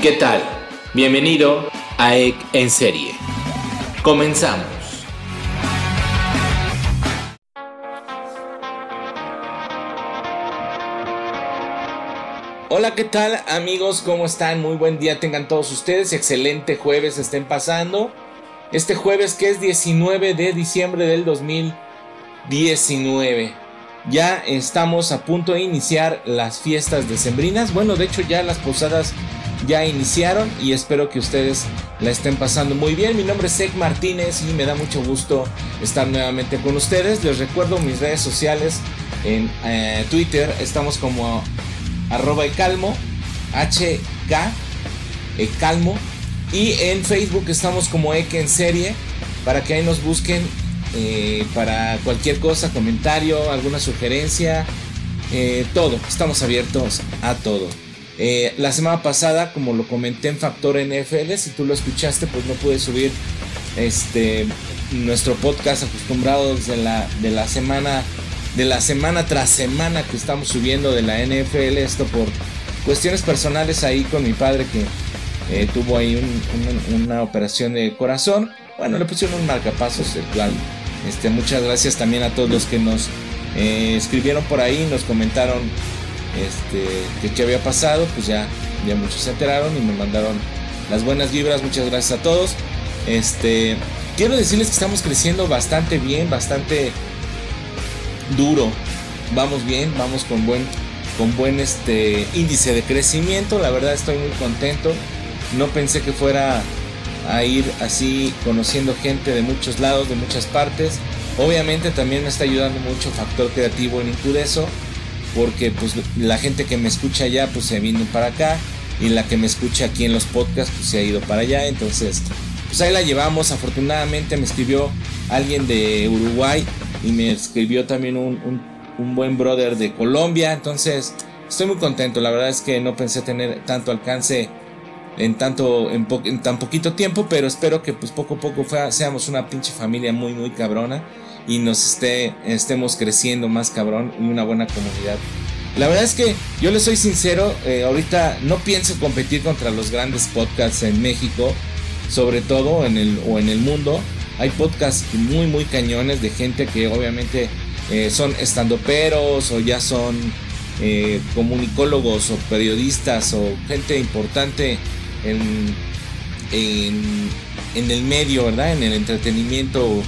¿Qué tal? Bienvenido a EC en serie. Comenzamos. Hola, ¿qué tal amigos? ¿Cómo están? Muy buen día tengan todos ustedes. Excelente jueves estén pasando. Este jueves que es 19 de diciembre del 2019. Ya estamos a punto de iniciar las fiestas decembrinas. Bueno, de hecho ya las posadas ya iniciaron y espero que ustedes la estén pasando muy bien. Mi nombre es Ek Martínez y me da mucho gusto estar nuevamente con ustedes. Les recuerdo mis redes sociales en eh, Twitter. Estamos como arroba ecalmo, HK, ecalmo. Y en Facebook estamos como Ek en serie para que ahí nos busquen eh, para cualquier cosa, comentario, alguna sugerencia, eh, todo. Estamos abiertos a todo. Eh, la semana pasada, como lo comenté en Factor NFL, si tú lo escuchaste, pues no pude subir este nuestro podcast acostumbrados de la, de la semana de la semana tras semana que estamos subiendo de la NFL, esto por cuestiones personales ahí con mi padre que eh, tuvo ahí una operación de corazón. Bueno, le pusieron un marcapasos, el cual este, muchas gracias también a todos los que nos eh, escribieron por ahí, nos comentaron este, que qué había pasado, pues ya, ya muchos se enteraron y me mandaron las buenas vibras, muchas gracias a todos. Este, quiero decirles que estamos creciendo bastante bien, bastante duro. Vamos bien, vamos con buen, con buen este, índice de crecimiento. La verdad estoy muy contento. No pensé que fuera a ir así conociendo gente de muchos lados, de muchas partes. Obviamente también me está ayudando mucho Factor Creativo en Incudeso, porque pues la gente que me escucha allá pues se vino para acá y la que me escucha aquí en los podcasts pues se ha ido para allá. Entonces, pues ahí la llevamos. Afortunadamente me escribió alguien de Uruguay y me escribió también un, buen brother de Colombia. Entonces, estoy muy contento. La verdad es que no pensé tener tanto alcance en tanto en, tan poquito tiempo, pero espero que pues poco a poco seamos una pinche familia muy muy cabrona y nos esté estemos creciendo más cabrón y una buena comunidad. La verdad es que yo le soy sincero, eh, ahorita no pienso competir contra los grandes podcasts en México, sobre todo en el o en el mundo. Hay podcasts muy, muy cañones de gente que obviamente eh, son estandoperos o ya son eh, comunicólogos o periodistas o gente importante en, en, el medio, ¿verdad? En el entretenimiento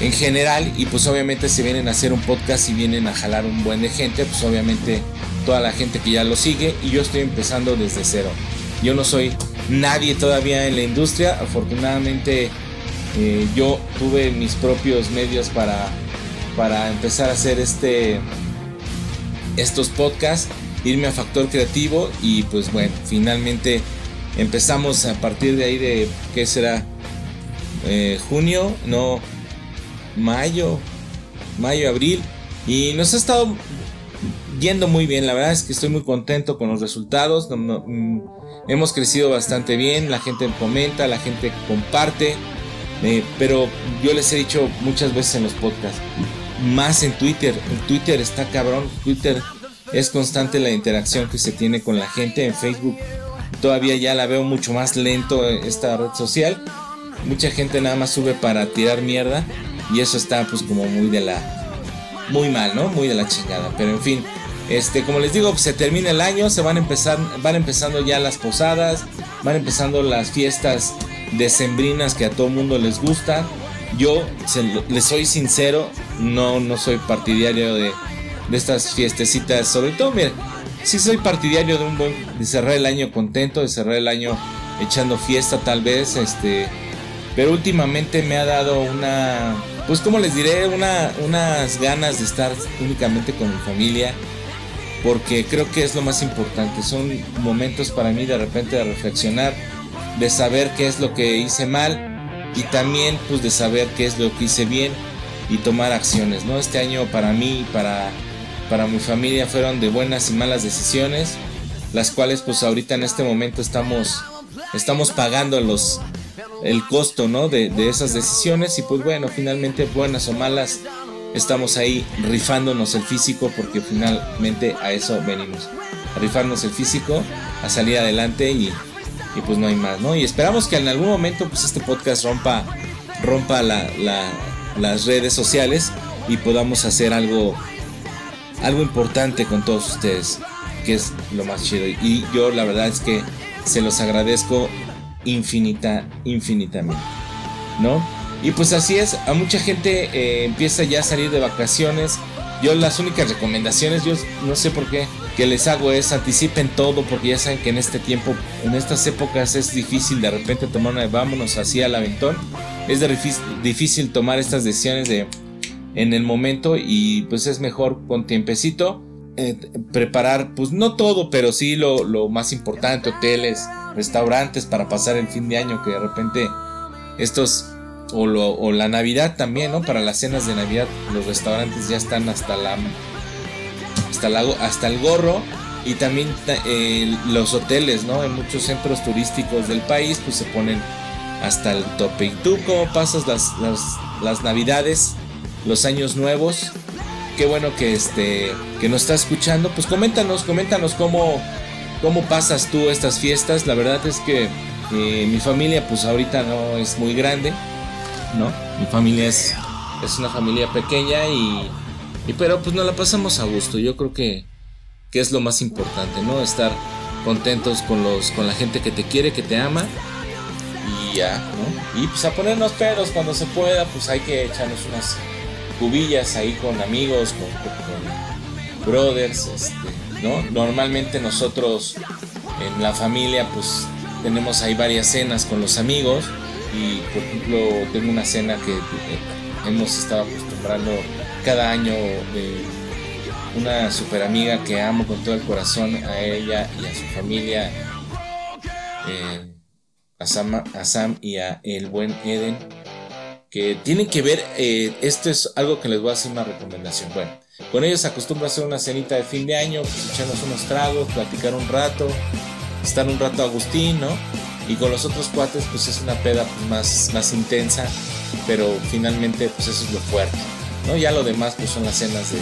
en general y pues obviamente si vienen a hacer un podcast y vienen a jalar un buen de gente, pues obviamente toda la gente que ya lo sigue y yo estoy empezando desde cero. Yo no soy nadie todavía en la industria, afortunadamente eh, yo tuve mis propios medios para, para empezar a hacer este, estos podcasts, irme a Factor Creativo y pues bueno, finalmente empezamos a partir de ahí de, ¿qué será? Eh, junio, no, mayo, mayo, abril. Y nos ha estado yendo muy bien, la verdad es que estoy muy contento con los resultados. Mm, hemos crecido bastante bien, la gente comenta, la gente comparte. Eh, pero yo les he dicho muchas veces en los podcasts, más en Twitter, en Twitter está cabrón, Twitter es constante la interacción que se tiene con la gente, en Facebook todavía ya la veo mucho más lento esta red social, mucha gente nada más sube para tirar mierda y eso está pues como muy de la, muy mal, ¿no? Muy de la chingada, pero en fin. Este, como les digo, se termina el año, se van a empezar, van empezando ya las posadas, van empezando las fiestas decembrinas que a todo mundo les gusta. Yo les soy sincero, no, no soy partidario de, estas fiestecitas. Sobre todo, miren, sí soy partidario de un buen, de cerrar el año contento, de cerrar el año echando fiesta tal vez, este, pero últimamente me ha dado una, pues como les diré, una, unas ganas de estar únicamente con mi familia, porque creo que es lo más importante. Son momentos para mí de repente de reflexionar de saber qué es lo que hice mal y también pues de saber qué es lo que hice bien y tomar acciones, ¿no? Este año para mí, para, para mi familia fueron de buenas y malas decisiones, las cuales pues ahorita en este momento estamos, estamos pagando los, el costo, ¿no? De, de esas decisiones y pues bueno, finalmente buenas o malas, estamos ahí rifándonos el físico porque finalmente a eso venimos. rifarnos el físico, a salir adelante y, y, pues no hay más, ¿no? Y esperamos que en algún momento pues este podcast rompa, rompa la, las redes sociales y podamos hacer algo, algo importante con todos ustedes, que es lo más chido. Y yo la verdad es que se los agradezco infinita, infinitamente, ¿no? Y pues así es, a mucha gente eh, empieza ya a salir de vacaciones. Yo las únicas recomendaciones, yo no sé por qué, que les hago es anticipen todo porque ya saben que en este tiempo, en estas épocas es difícil de repente tomar una vámonos así al aventón. Es difícil tomar estas decisiones de en el momento y pues es mejor con tiempecito eh, preparar pues no todo, pero sí lo, lo más importante, hoteles, restaurantes para pasar el fin de año que de repente estos o, la Navidad también, ¿no? Para las cenas de Navidad los restaurantes ya están hasta la hasta, la, hasta el gorro y también los hoteles, ¿no? En muchos centros turísticos del país pues se ponen hasta el tope. ¿Y tú cómo pasas las, las, Navidades, los años nuevos? Qué bueno que este que nos está escuchando. Pues coméntanos, coméntanos cómo, cómo pasas tú estas fiestas. La verdad es que eh, mi familia pues ahorita no es muy grande. ¿no? Mi familia es, es una familia pequeña y, pero pues nos la pasamos a gusto. Yo creo que, que es lo más importante, ¿no? Estar contentos con los con la gente que te quiere, que te ama y ya, ¿no? Y pues a ponernos pedos cuando se pueda, pues hay que echarnos unas cubillas ahí con amigos, con, con brothers, este, ¿no? Normalmente nosotros en la familia pues tenemos ahí varias cenas con los amigos y por ejemplo tengo una cena que eh, hemos estado acostumbrando cada año de una super amiga que amo con todo el corazón a ella y a su familia eh, a, Sam, y a el buen Eden que tienen que ver eh, esto es algo que les voy a hacer una recomendación bueno con ellos acostumbro a hacer una cenita de fin de año pues echarnos unos tragos platicar un rato estar un rato Agustín no y con los otros cuates pues es una peda pues, más, más intensa, pero finalmente pues eso es lo fuerte, ¿no? Ya lo demás pues son las cenas de,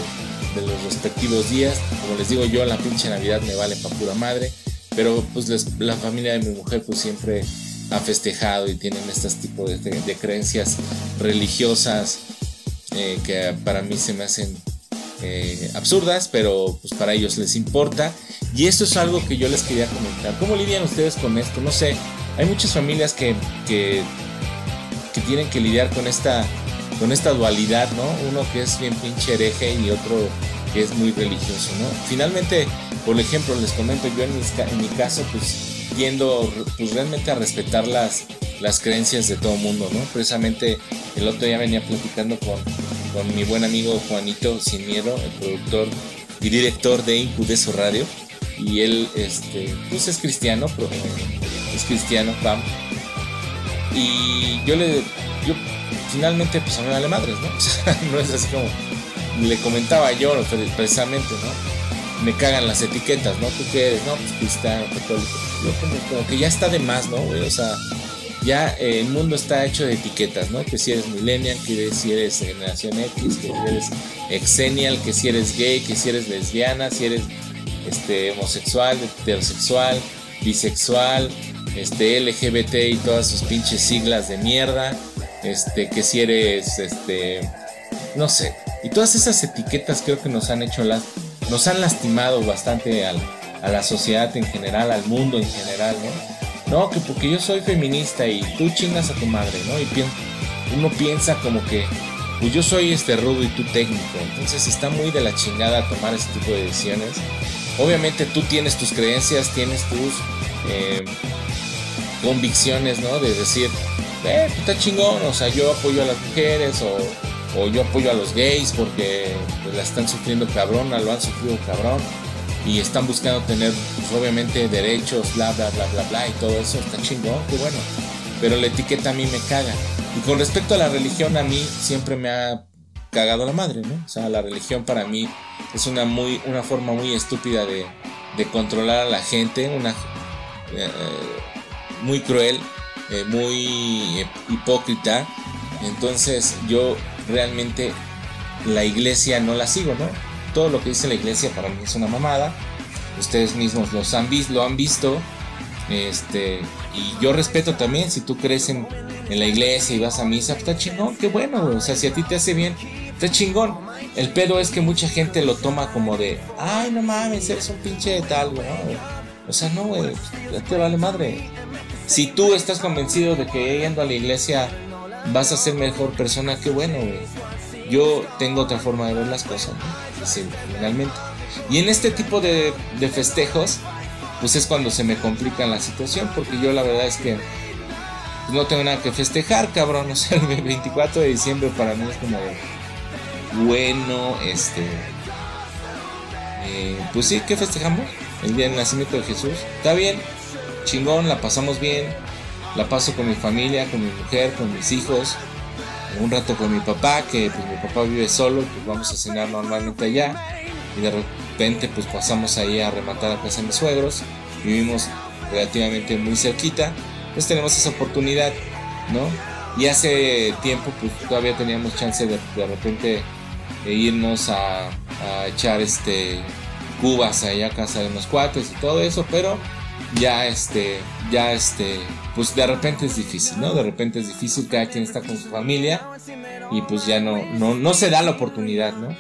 los respectivos días, como les digo yo, la pinche Navidad me vale pa' pura madre, pero pues la familia de mi mujer pues siempre ha festejado y tienen este tipo de, de, creencias religiosas eh, que para mí se me hacen eh, absurdas, pero pues para ellos les importa. Y esto es algo que yo les quería comentar. ¿Cómo lidian ustedes con esto? No sé, hay muchas familias que, que, tienen que lidiar con esta, con esta dualidad, ¿no? Uno que es bien pinche hereje y otro que es muy religioso, ¿no? Finalmente, por ejemplo, les comento, yo en mi, en mi caso, pues tiendo pues, realmente a respetar las, las creencias de todo mundo, ¿no? Precisamente el otro día venía platicando con, con mi buen amigo Juanito Sin Miedo, el productor y director de Incudeso Radio, y él, este, pues es cristiano, es cristiano, pam. Y yo le, yo finalmente, pues a mí me vale madres, ¿no? O sea, no es así como le comentaba yo precisamente, ¿no? Me cagan las etiquetas, ¿no? ¿Tú qué eres? No, pues cristiano, católico. Yo como, que ya está de más, ¿no? O sea, ya eh, el mundo está hecho de etiquetas, ¿no? Que si eres millennial, que si eres generación X, que si eres exenial, que si eres gay, que si eres lesbiana, si eres este, homosexual, heterosexual, bisexual, este, LGBT y todas sus pinches siglas de mierda, este, que si eres, este, no sé. Y todas esas etiquetas creo que nos han hecho las, nos han lastimado bastante a la sociedad en general, al mundo en general, ¿no? No, que porque yo soy feminista y tú chingas a tu madre, ¿no? Y uno piensa como que, pues yo soy este rudo y tú técnico, entonces está muy de la chingada tomar ese tipo de decisiones obviamente tú tienes tus creencias, tienes tus eh, convicciones, ¿no? De decir, eh, está chingón, o sea, yo apoyo a las mujeres o, o yo apoyo a los gays porque pues, la están sufriendo cabrón, lo han sufrido cabrón y están buscando tener, pues, obviamente, derechos, bla, bla, bla, bla, bla, y todo eso está chingón, qué bueno. Pero la etiqueta a mí me caga. Y con respecto a la religión, a mí siempre me ha cagado la madre, ¿no? O sea, la religión para mí es una, muy, una forma muy estúpida de, controlar a la gente, una eh, muy cruel, eh, muy hipócrita. Entonces yo realmente la iglesia no la sigo, ¿no? Todo lo que dice la iglesia para mí es una mamada. ustedes mismos los han visto, lo han visto. Este, y yo respeto también si tú crees en, la iglesia y vas a misa, pues está chingón, qué bueno, O sea, si a ti te hace bien, está chingón. El pedo es que mucha gente lo toma como de, ay, no mames, eres un pinche de tal, güey. O sea, no, güey, te vale madre. Si tú estás convencido de que yendo a la iglesia vas a ser mejor persona, qué bueno, güey. Yo tengo otra forma de ver las cosas, ¿no? Sí, finalmente. Y en este tipo de, de festejos, pues es cuando se me complica la situación, porque yo la verdad es que no tengo nada que festejar, cabrón. O sea, el 24 de diciembre para mí es como bueno, este. Eh, pues sí, ¿qué festejamos? El día del nacimiento de Jesús. Está bien, chingón, la pasamos bien. La paso con mi familia, con mi mujer, con mis hijos. Un rato con mi papá, que pues mi papá vive solo, pues vamos a cenar normalmente allá. Y de repente pues pasamos ahí a rematar a casa de mis suegros. Vivimos relativamente muy cerquita. Pues tenemos esa oportunidad, ¿no? Y hace tiempo pues todavía teníamos chance de de repente irnos a, a echar este cubas allá a casa de unos cuates y todo eso, pero ya este, ya este, pues de repente es difícil, ¿no? De repente es difícil, cada quien está con su familia y pues ya no, no, no se da la oportunidad, ¿no?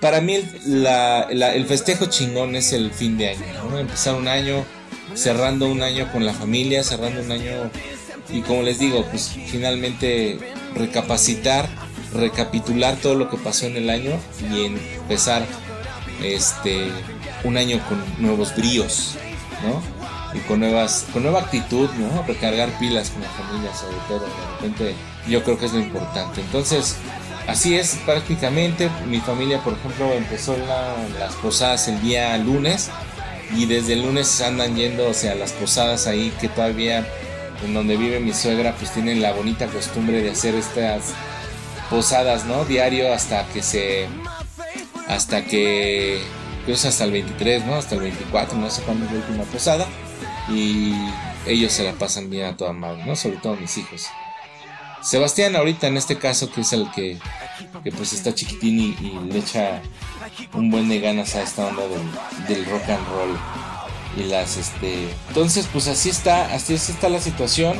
Para mí el festejo chingón es el fin de año, ¿no? Empezar un año, cerrando un año con la familia, cerrando un año y como les digo, pues finalmente recapacitar, recapitular todo lo que pasó en el año y empezar este un año con nuevos bríos, Y con nuevas, con nueva actitud, ¿no? Recargar pilas con la familia, sobre todo, de repente, yo creo que es lo importante. Entonces, así es prácticamente. Mi familia, por ejemplo, empezó las posadas el día lunes y desde el lunes andan yendo, o sea, las posadas ahí que todavía en donde vive mi suegra, pues tienen la bonita costumbre de hacer estas posadas, ¿no? Diario hasta que se, hasta que pues hasta el 23, ¿no? Hasta el 24, no sé cuándo es la última posada. Y ellos se la pasan bien a toda madre, ¿no? Sobre todo mis hijos. Sebastián ahorita en este caso, que es el que, que pues está chiquitín y, le echa un buen de ganas a esta onda del, rock and roll. Y las, este... Entonces, pues así está, así está la situación.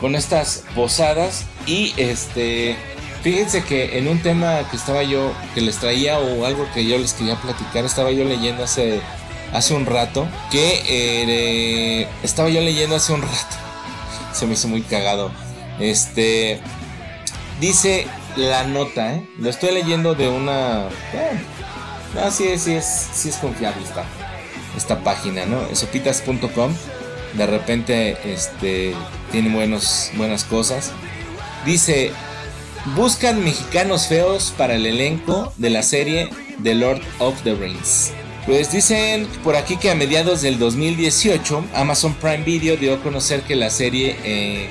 Con estas posadas. Y este Fíjense que en un tema que estaba yo, que les traía o algo que yo les quería platicar, estaba yo leyendo hace, hace un rato, que eh, estaba yo leyendo hace un rato, se me hizo muy cagado. Este, dice la nota, ¿eh? lo estoy leyendo de una... Eh, sí, sí, es, sí es confiable esta, esta página, ¿no? Sopitas.com. De repente, este, tiene buenos, buenas cosas. Dice, Buscan mexicanos feos para el elenco de la serie The Lord of the Rings. Pues dicen por aquí que a mediados del 2018 Amazon Prime Video dio a conocer que la serie, eh,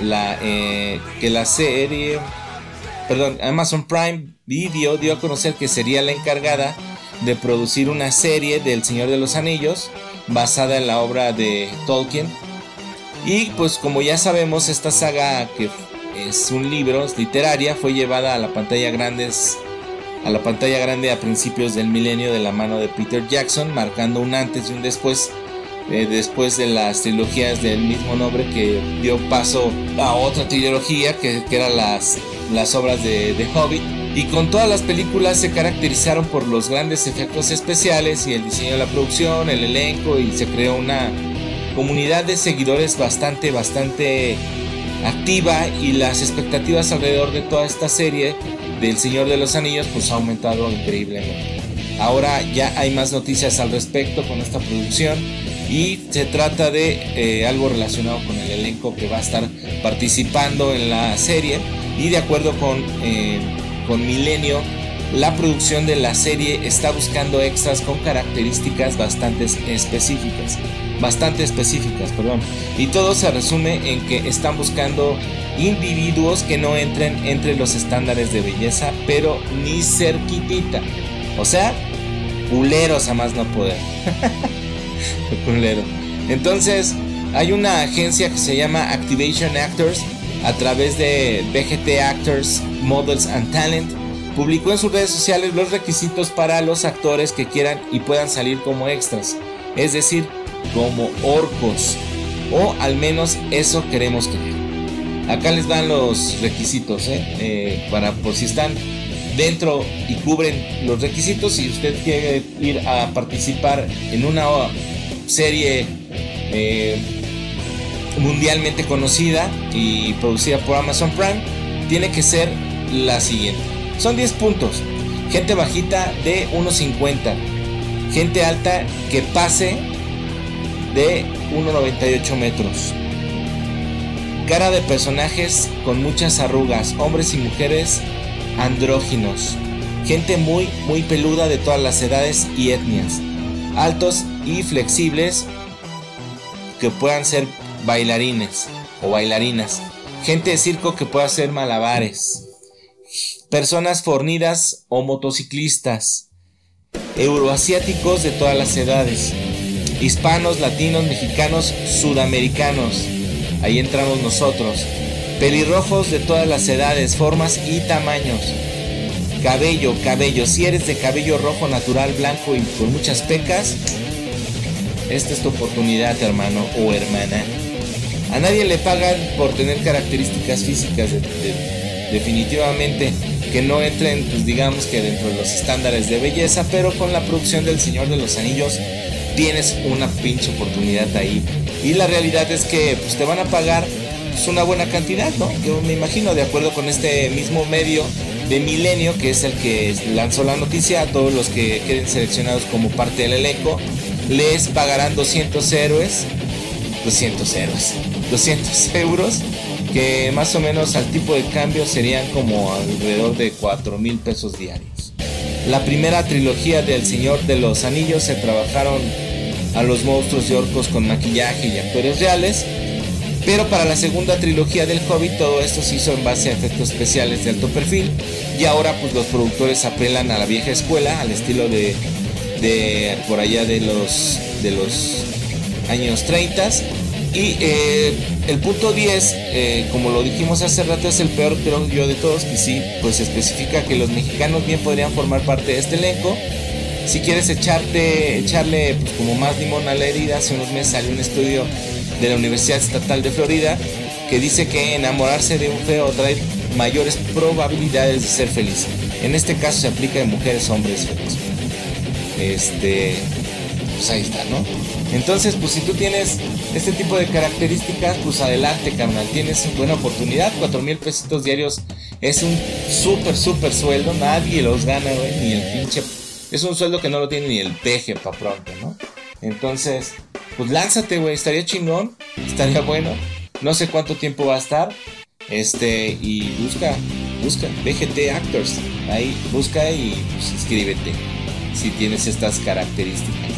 eh, que la serie, perdón, Amazon Prime Video dio a conocer que sería la encargada de producir una serie del Señor de los Anillos basada en la obra de Tolkien. Y pues como ya sabemos, esta saga que es un libro, literaria, fue llevada a la pantalla grande a la pantalla grande a principios del milenio de la mano de Peter Jackson, marcando un antes y un después eh, después de las trilogías del mismo nombre que dio paso a otra trilogía que, que eran las, las obras de, de Hobbit. Y con todas las películas se caracterizaron por los grandes efectos especiales y el diseño de la producción, el elenco y se creó una comunidad de seguidores bastante, bastante activa y las expectativas alrededor de toda esta serie del Señor de los Anillos pues ha aumentado increíblemente. Ahora ya hay más noticias al respecto con esta producción y se trata de eh, algo relacionado con el elenco que va a estar participando en la serie y de acuerdo con, eh, con Milenio la producción de la serie está buscando extras con características bastante específicas bastante específicas, perdón. Y todo se resume en que están buscando individuos que no entren entre los estándares de belleza, pero ni cerquitita. O sea, culeros a más no poder. Culero. Entonces, hay una agencia que se llama Activation Actors a través de BGT Actors, Models and Talent publicó en sus redes sociales los requisitos para los actores que quieran y puedan salir como extras, es decir, como orcos, o al menos eso queremos creer. Acá les dan los requisitos, ¿eh? Eh, para por si están dentro y cubren los requisitos. Si usted quiere ir a participar en una serie eh, mundialmente conocida y producida por Amazon Prime, tiene que ser la siguiente. Son 10 puntos. Gente bajita de 1.50. Gente alta que pase de 1.98 metros. Cara de personajes con muchas arrugas, hombres y mujeres andróginos. Gente muy, muy peluda de todas las edades y etnias. Altos y flexibles que puedan ser bailarines o bailarinas. Gente de circo que pueda hacer malabares. Personas fornidas o motociclistas. Euroasiáticos de todas las edades. Hispanos, latinos, mexicanos, sudamericanos ahí entramos nosotros. Pelirrojos de todas las edades, formas y tamaños. Cabello, cabello. Si eres de cabello rojo natural, blanco y con muchas pecas, esta es tu oportunidad, hermano o hermana. A nadie le pagan por tener características físicas definitivamente que no entren, pues digamos que dentro de los estándares de belleza, pero con la producción del Señor de los Anillos tienes una pinche oportunidad ahí. Y la realidad es que pues, te van a pagar pues, una buena cantidad, ¿no? Yo me imagino, de acuerdo con este mismo medio de Milenio, que es el que lanzó la noticia, a todos los que queden seleccionados como parte del elenco, les pagarán 200 héroes, 200 héroes, 200 euros, que más o menos al tipo de cambio serían como alrededor de 4 mil pesos diarios. La primera trilogía del Señor de los Anillos se trabajaron a los monstruos y orcos con maquillaje y actores reales, pero para la segunda trilogía del Hobbit todo esto se hizo en base a efectos especiales de alto perfil y ahora pues los productores apelan a la vieja escuela, al estilo de, de por allá de los, de los años 30 y eh, el punto 10, eh, como lo dijimos hace rato, es el peor creo yo de todos, que sí, pues especifica que los mexicanos bien podrían formar parte de este elenco. Si quieres echarte, echarle pues, como más limón a la herida, hace unos meses salió un estudio de la Universidad Estatal de Florida que dice que enamorarse de un feo trae mayores probabilidades de ser feliz. En este caso se aplica en mujeres, hombres feos. Este, pues ahí está, ¿no? Entonces, pues si tú tienes este tipo de características, pues adelante, carnal. Tienes buena oportunidad. 4 mil pesitos diarios es un súper, súper sueldo. Nadie los gana, güey. Ni el pinche. Es un sueldo que no lo tiene ni el peje para pronto, ¿no? Entonces, pues lánzate, güey. Estaría chingón. Estaría bueno. No sé cuánto tiempo va a estar. Este, y busca, busca, BGT Actors. Ahí, busca y pues, inscríbete. Si tienes estas características.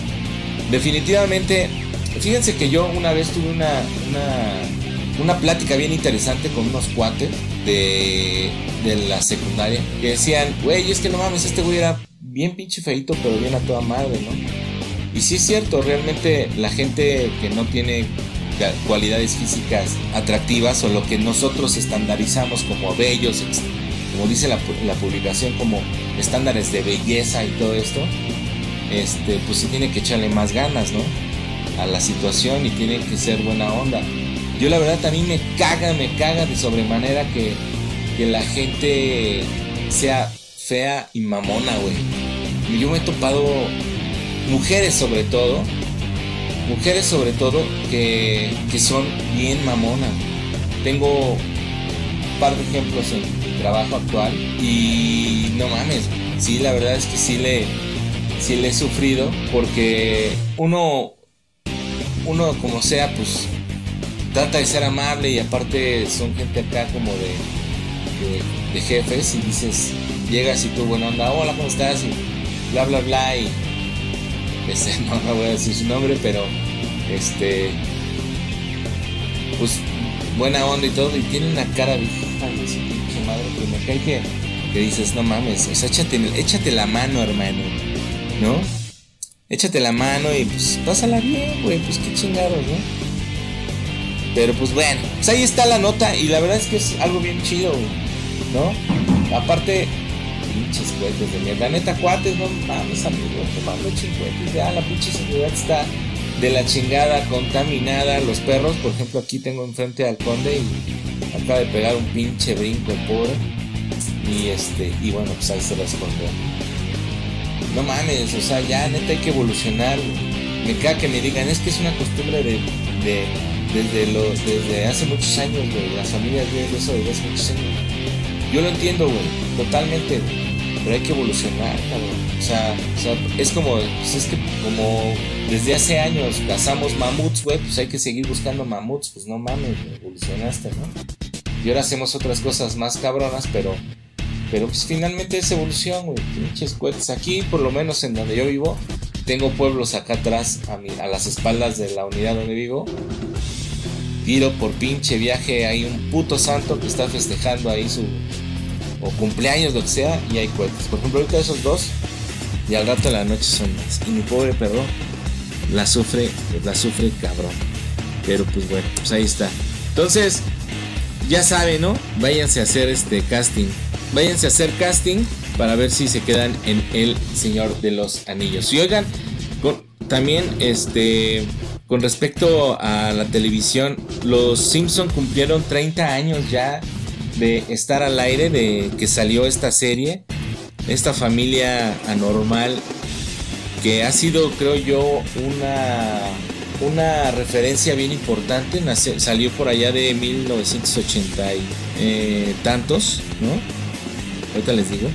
Definitivamente Fíjense que yo una vez tuve una, una, plática bien interesante con unos cuates de, de la secundaria que decían, güey, es que no mames, este güey era bien pinche feito, pero bien a toda madre, ¿no? Y sí es cierto, realmente la gente que no tiene cualidades físicas atractivas o lo que nosotros estandarizamos como bellos, como dice la, la publicación, como estándares de belleza y todo esto, este, pues sí tiene que echarle más ganas, ¿no? A la situación y tiene que ser buena onda. Yo la verdad también me caga, me caga de sobremanera que, que la gente sea fea y mamona, güey. Yo me he topado mujeres sobre todo, mujeres sobre todo que, que son bien mamona. Tengo un par de ejemplos en mi trabajo actual y no mames, sí, la verdad es que sí le, sí le he sufrido porque uno uno como sea, pues trata de ser amable y aparte son gente acá como de, de, jefes y dices, llegas y tú, buena onda, hola, ¿cómo estás? Y bla, bla, bla y este, no, no voy a decir su nombre, pero este, pues buena onda y todo y tiene una cara de hija de madre que me cae que, que dices, no mames, o sea, échate, échate la mano, hermano, ¿no? Échate la mano y pues pásala bien, güey, pues qué chingados, ¿no? Pero pues bueno, pues ahí está la nota y la verdad es que es algo bien chido, ¿no? Aparte, pinches cohetes de mierda. Neta, cuates, no mames, amigos, no mames, cohetes. Ya la pinche seguridad está de la chingada, contaminada. Los perros, por ejemplo, aquí tengo enfrente al conde y acaba de pegar un pinche brinco, pobre. Y este, y bueno, pues ahí se lo escondió. No mames, o sea, ya neta hay que evolucionar. Me caga que me digan, es que es una costumbre de, de desde, lo, desde hace muchos años, güey. Las familias viven eso desde hace muchos años. Yo lo entiendo, güey, totalmente, Pero hay que evolucionar, cabrón. O sea, o sea es como, pues es que como desde hace años cazamos mamuts, güey, pues hay que seguir buscando mamuts. Pues no mames, evolucionaste, ¿no? Y ahora hacemos otras cosas más cabronas, pero pero pues finalmente es evolución, güey. Pinches. Aquí, por lo menos en donde yo vivo, tengo pueblos acá atrás, a, a las espaldas de la unidad donde vivo. Tiro por pinche viaje, hay un puto santo que está festejando ahí su o cumpleaños, lo que sea, y hay cohetes. Por ejemplo, ahorita esos dos, y al rato de la noche son más. Y mi pobre perro la sufre, la sufre cabrón. Pero pues bueno, pues ahí está. Entonces, ya saben, ¿no? Váyanse a hacer este casting. Váyanse a hacer casting para ver si se quedan en El Señor de los Anillos. Y oigan, también este con respecto a la televisión, los Simpson cumplieron 30 años ya de estar al aire, de que salió esta serie, esta familia anormal, que ha sido, creo yo, una, una referencia bien importante. salió por allá de 1980 y eh, tantos, ¿no? Ahorita les digo.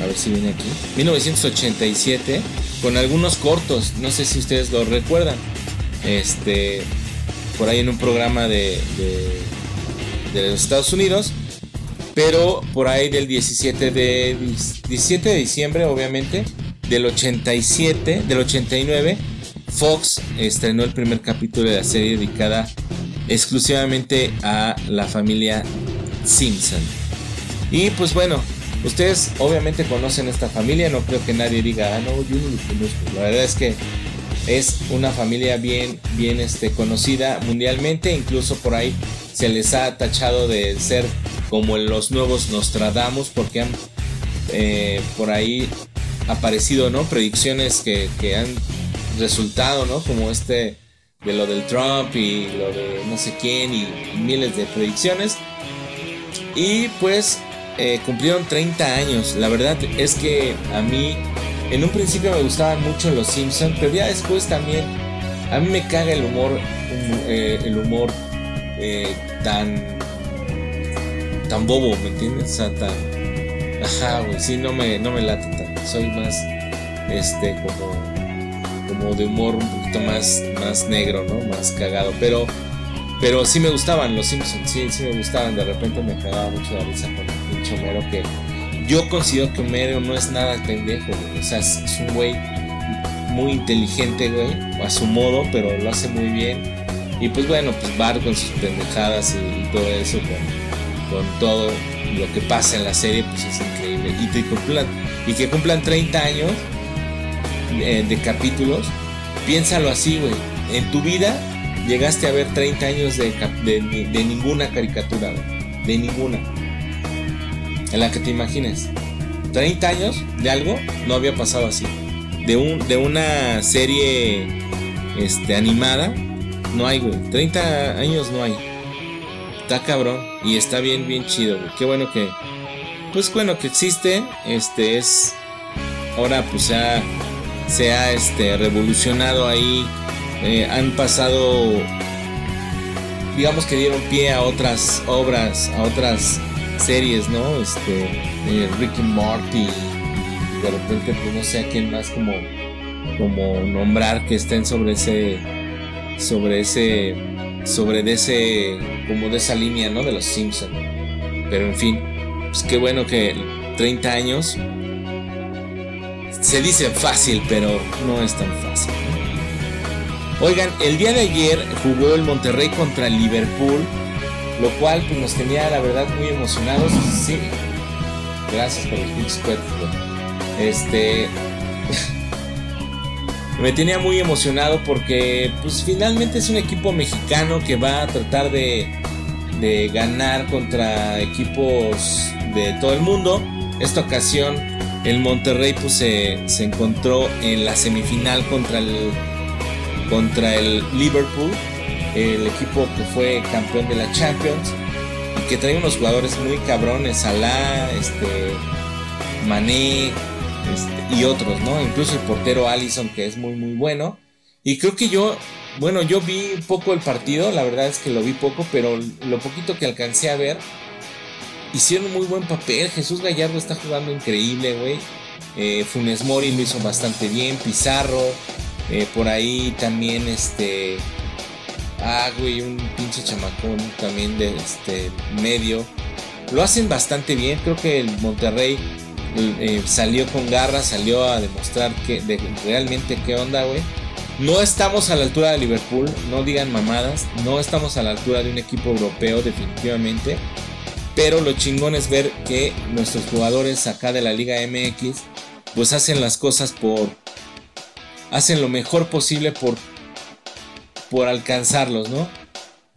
A ver si viene aquí. 1987 con algunos cortos, no sé si ustedes lo recuerdan. Este, por ahí en un programa de, de, los Estados Unidos, pero por ahí del 17 de, 17 de diciembre, obviamente, del 87, del 89, Fox estrenó el primer capítulo de la serie dedicada exclusivamente a la familia Simpson. Y pues bueno, Ustedes obviamente conocen esta familia, no creo que nadie diga, ah, no, yo no lo conozco. La verdad es que es una familia bien, bien este, conocida mundialmente, incluso por ahí se les ha tachado de ser como los nuevos Nostradamus, porque han eh, por ahí aparecido, ¿no? Predicciones que, que han resultado, ¿no? Como este de lo del Trump y lo de no sé quién y miles de predicciones. Y pues eh, cumplieron 30 años. La verdad es que a mí en un principio me gustaban mucho los Simpsons, pero ya después también a mí me caga el humor, eh, el humor eh, tan tan bobo, ¿me entiendes? O sea, tan ajá, güey, sí no me no me late tanto. Soy más este como como de humor un poquito más más negro, ¿no? Más cagado, pero pero sí me gustaban los Simpsons, sí, sí me gustaban. De repente me cagaba mucho la risa con Homero que yo considero que Homero no es nada pendejo, O sea, es, un güey muy inteligente, güey, a su modo, pero lo hace muy bien. Y pues bueno, pues Bart con sus pendejadas y, todo eso, con, todo lo que pasa en la serie, pues es increíble. Y, te cumplan, y que cumplan 30 años eh, de capítulos, piénsalo así, güey. En tu vida llegaste a ver 30 años de, de, ninguna caricatura, de ninguna. En la que te imagines. 30 años de algo no había pasado así. De, un, de una serie este, animada, no hay, güey. 30 años no hay. Está cabrón. Y está bien, bien chido, güey. Qué bueno que. Pues bueno que existe. Este es. Ahora pues ya se ha este, revolucionado ahí eh, han pasado, digamos que dieron pie a otras obras, a otras series, ¿no? Este, eh, Rick and Morty, de repente, pues no sé a quién más como, como nombrar que estén sobre ese, sobre ese, sobre de ese, como de esa línea, ¿no? De los Simpsons. Pero en fin, pues qué bueno que 30 años se dice fácil, pero no es tan fácil. Oigan, el día de ayer jugó el Monterrey contra el Liverpool, lo cual pues, nos tenía la verdad muy emocionados. Sí, gracias por los pinches Este. me tenía muy emocionado porque pues finalmente es un equipo mexicano que va a tratar de, de ganar contra equipos de todo el mundo. esta ocasión el Monterrey pues, se, encontró en la semifinal contra el, contra el Liverpool, el equipo que fue campeón de la Champions y que trae unos jugadores muy cabrones, Salah, este, Mané este, y otros, ¿no? Incluso el portero Allison que es muy muy bueno. Y creo que yo, bueno, yo vi poco el partido, la verdad es que lo vi poco, pero lo poquito que alcancé a ver, hicieron muy buen papel. Jesús Gallardo está jugando increíble, güey. Eh, Funes Mori lo hizo bastante bien. Pizarro. Eh, por ahí también este. Ah, güey, un pinche chamacón también de este medio. Lo hacen bastante bien. Creo que el Monterrey eh, salió con garra, salió a demostrar que realmente qué onda, güey. No estamos a la altura de Liverpool, no digan mamadas. No estamos a la altura de un equipo europeo, definitivamente. Pero lo chingón es ver que nuestros jugadores acá de la Liga MX pues hacen las cosas por hacen lo mejor posible por por alcanzarlos, ¿no?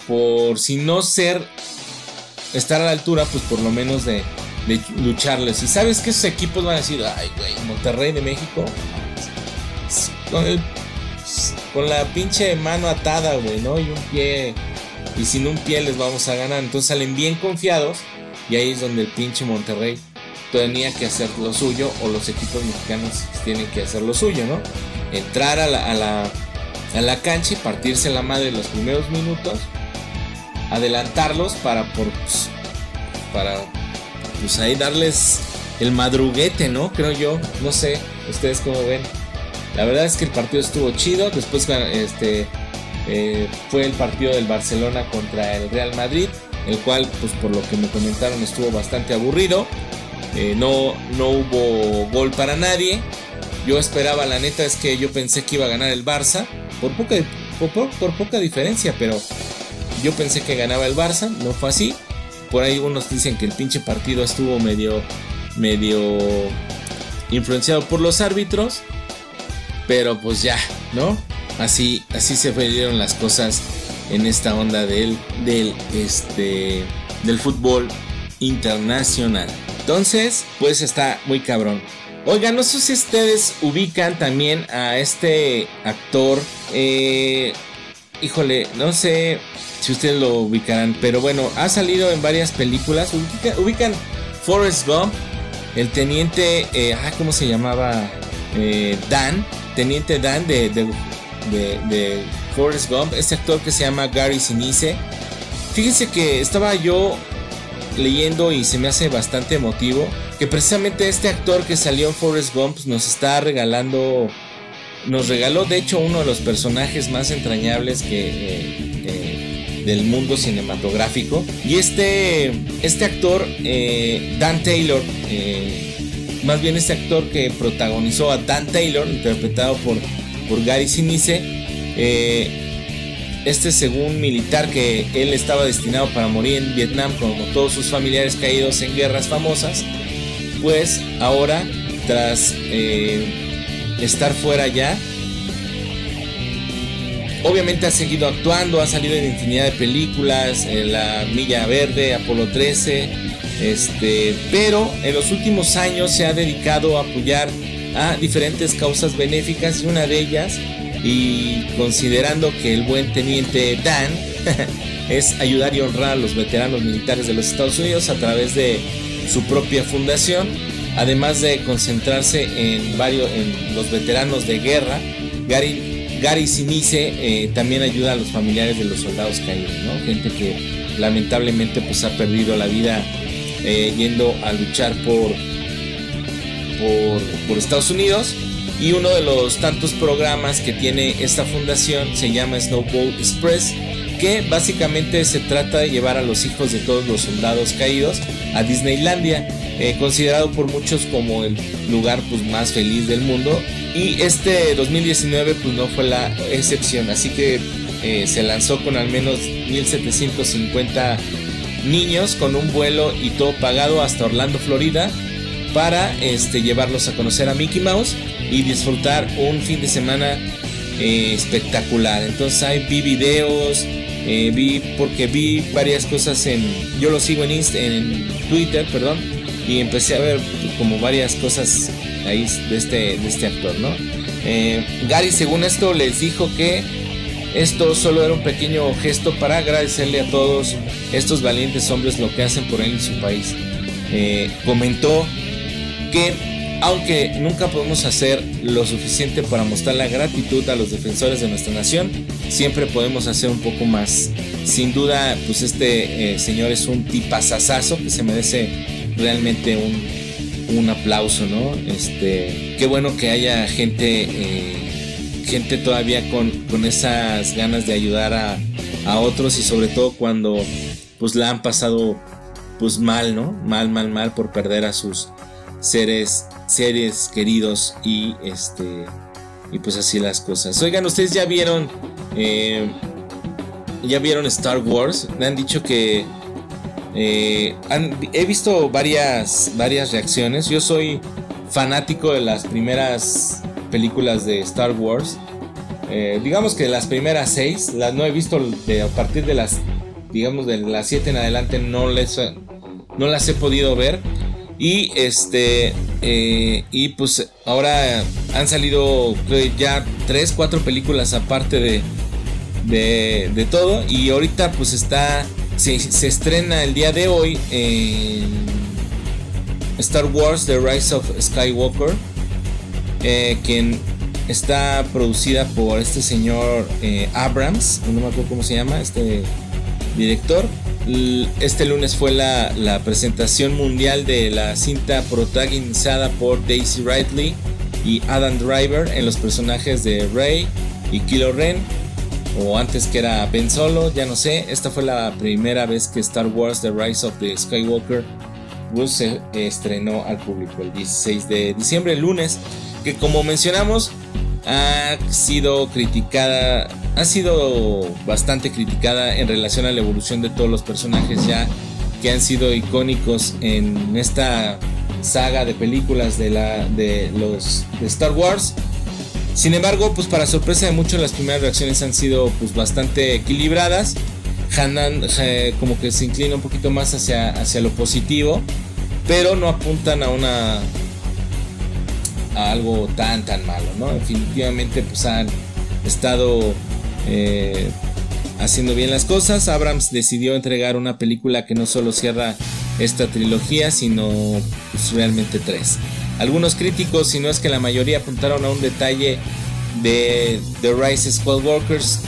Por si no ser estar a la altura, pues por lo menos de, de lucharles. Y sabes que esos equipos van a decir, ay, güey, Monterrey de México con el con la pinche mano atada, güey, ¿no? Y un pie y sin un pie les vamos a ganar. Entonces salen bien confiados y ahí es donde el pinche Monterrey tenía que hacer lo suyo o los equipos mexicanos tienen que hacer lo suyo, ¿no? Entrar a la, a la, a la cancha y partirse la madre los primeros minutos, adelantarlos para por pues, para pues ahí darles el madruguete, ¿no? Creo yo, no sé, ustedes cómo ven. La verdad es que el partido estuvo chido, después este eh, fue el partido del Barcelona contra el Real Madrid, el cual, pues por lo que me comentaron, estuvo bastante aburrido. Eh, no, no hubo gol para nadie. Yo esperaba, la neta es que yo pensé que iba a ganar el Barça, por poca, por, poca diferencia, pero yo pensé que ganaba el Barça, no fue así. Por ahí unos dicen que el pinche partido estuvo medio, medio influenciado por los árbitros, pero pues ya, ¿no? Así, así se fueron las cosas en esta onda del, del, este, del fútbol internacional. Entonces, pues está muy cabrón. Oigan, no sé si ustedes ubican también a este actor. Eh, híjole, no sé si ustedes lo ubicarán, pero bueno, ha salido en varias películas. Ubican, Forrest Gump, el teniente, eh, ah, ¿cómo se llamaba? Eh, Dan, teniente Dan de, de de, de Forrest Gump, este actor que se llama Gary Sinise. Fíjense que estaba yo leyendo y se me hace bastante emotivo que precisamente este actor que salió en Forrest Gump nos está regalando, nos regaló de hecho uno de los personajes más entrañables que... Eh, eh, del mundo cinematográfico y este este actor eh, Dan Taylor más bien este actor que protagonizó a Dan Taylor interpretado por por Gary Sinise. Este según militar que él estaba destinado para morir en Vietnam como todos sus familiares caídos en guerras famosas, pues ahora tras eh, estar fuera ya, obviamente ha seguido actuando, ha salido en infinidad de películas, en La Milla Verde, Apolo 13, este, pero en los últimos años se ha dedicado a apoyar a diferentes causas benéficas y una de ellas, y considerando que el buen teniente Dan es ayudar y honrar a los veteranos militares de los Estados Unidos a través de su propia fundación, además de concentrarse en varios en los veteranos de guerra, Gary, Gary Sinise eh, también ayuda a los familiares de los soldados caídos, gente que lamentablemente pues ha perdido la vida eh, yendo a luchar por por, Estados Unidos. Y uno de los tantos programas que tiene esta fundación se llama Snowball Express, que básicamente se trata de llevar a los hijos de todos los soldados caídos a Disneylandia, eh, considerado por muchos como el lugar pues, más feliz del mundo. Y este 2019 pues no fue la excepción, así que eh, se lanzó con al menos 1750 niños con un vuelo y todo pagado hasta Orlando, Florida para este, llevarlos a conocer a Mickey Mouse y disfrutar un fin de semana eh, espectacular. Entonces vi videos, eh, vi porque vi varias cosas en, yo lo sigo en, en Twitter, perdón, y empecé a ver como varias cosas ahí de este, de este actor, ¿no? Eh, Gary, según esto, les dijo que esto solo era un pequeño gesto para agradecerle a todos estos valientes hombres lo que hacen por él en su país. Eh, comentó que aunque nunca podemos hacer lo suficiente para mostrar la gratitud a los defensores de nuestra nación, siempre podemos hacer un poco más. Sin duda, pues este eh, señor es un tipazazazo que se merece realmente un, un, aplauso, ¿no? Este, qué bueno que haya gente, eh, gente todavía con, con, esas ganas de ayudar a, a, otros y sobre todo cuando pues la han pasado pues mal, ¿no? Mal, mal, mal por perder a sus seres, seres queridos y este y pues así las cosas. Oigan, ustedes ya vieron eh, ya vieron Star Wars. Me han dicho que eh, he visto varias varias reacciones. Yo soy fanático de las primeras películas de Star Wars. Eh, digamos que las primeras seis, las no he visto de, a partir de las digamos de las siete en adelante no les no las he podido ver y este, eh, y pues ahora han salido ya 3, 4 películas aparte de, de, todo. Y ahorita pues está, se, estrena el día de hoy Star Wars The Rise of Skywalker, eh, quien está producida por este señor eh, Abrams, no me acuerdo cómo se llama, este director. Este lunes fue la, presentación mundial de la cinta protagonizada por Daisy Ridley y Adam Driver en los personajes de Rey y Kylo Ren, o antes que era Ben Solo, ya no sé. Esta fue la primera vez que Star Wars The Rise of the Skywalker se estrenó al público el 16 de diciembre, el lunes, que como mencionamos ha sido criticada ha sido bastante criticada en relación a la evolución de todos los personajes ya que han sido icónicos en esta saga de películas de, la, de los de Star Wars. Sin embargo, pues para sorpresa de muchos las primeras reacciones han sido pues bastante equilibradas. Hanan eh, como que se inclina un poquito más hacia, hacia lo positivo, pero no apuntan a una a algo tan tan malo, ¿no? Definitivamente pues han estado eh, haciendo bien las cosas. Abrams decidió entregar una película que no solo cierra esta trilogía, sino pues, realmente tres. Algunos críticos, si no es que la mayoría, apuntaron a un detalle de The Rise Walkers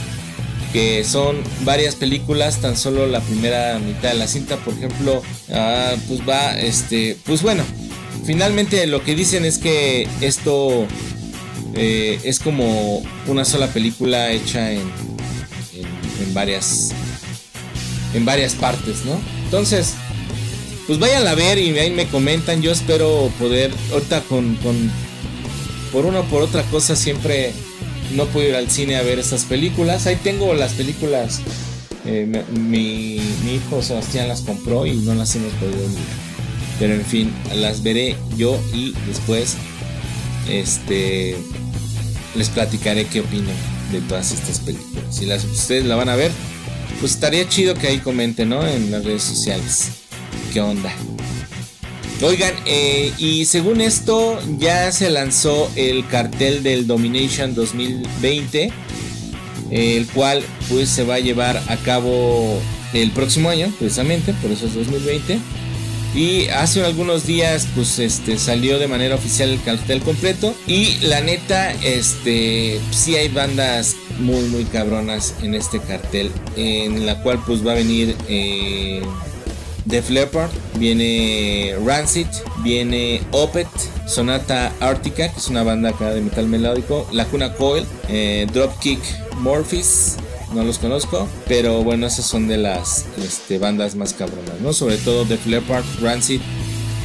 que son varias películas, tan solo la primera mitad de la cinta, por ejemplo, ah, pues va, este, pues bueno, finalmente lo que dicen es que esto eh, es como una sola película hecha en, en, varias en varias partes, ¿no? Entonces, pues vayan a ver y ahí me comentan. Yo espero poder, ahorita con, con por una o por otra cosa, siempre no puedo ir al cine a ver estas películas. Ahí tengo las películas. Eh, mi, mi, hijo Sebastián las compró y no las hemos podido mirar. Pero en fin, las veré yo y después este les platicaré qué opino de todas estas películas. Si las, ustedes la van a ver, pues estaría chido que ahí comenten, ¿no? En las redes sociales. ¿Qué onda? Oigan, eh, y según esto ya se lanzó el cartel del Domination 2020, el cual pues se va a llevar a cabo el próximo año, precisamente, por eso es 2020. Y hace algunos días, pues este salió de manera oficial el cartel completo. Y la neta, este sí hay bandas muy, muy cabronas en este cartel. En la cual, pues va a venir eh, Def Leppard, viene Rancid, viene Opet, Sonata Arctica, que es una banda acá de metal melódico, Lacuna Coil, eh, Dropkick Morphis, no los conozco, pero bueno, esas son de las este, bandas más cabronas, ¿no? Sobre todo The Leppard, Rancid,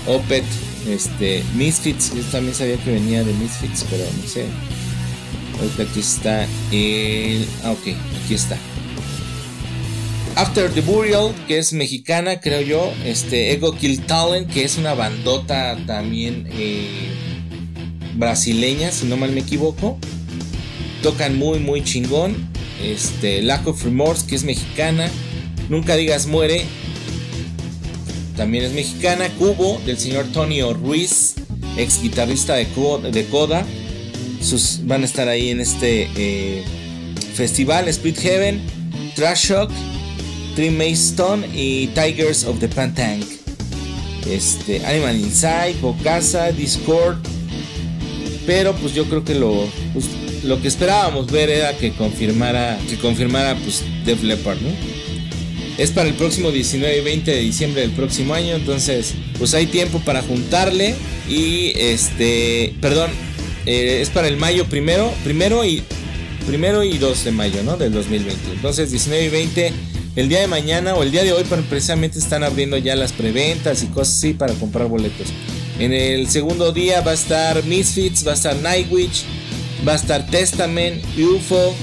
Opet, este, Misfits, yo también sabía que venía de Misfits, pero no sé. Ahorita aquí está el... Ah, ok, aquí está. After the Burial, que es mexicana, creo yo. Este, Ego Kill Talent, que es una bandota también eh, brasileña, si no mal me equivoco. Tocan muy, muy chingón este, Lack of Remorse, que es mexicana. Nunca digas muere. también es mexicana. Cubo, del señor Tony Ruiz, ex guitarrista de, Coda. Sus, van a estar ahí en este eh, festival. Split Heaven, Trash Shock, Three Stone y Tigers of the Pantank. Este, Animal Inside, Bocasa, Discord. Pero pues yo creo que lo, pues, lo que esperábamos ver era que confirmara, que confirmara pues Def Leppard, ¿no? Es para el próximo 19 y 20 de diciembre del próximo año, entonces pues hay tiempo para juntarle y este, perdón, eh, es para el mayo primero, primero y primero y 2 de mayo, ¿no? Del 2020. Entonces 19 y 20 el día de mañana o el día de hoy precisamente están abriendo ya las preventas y cosas así para comprar boletos. En el segundo día va a estar Misfits, va a estar Nightwitch, va a estar Testament, UFO,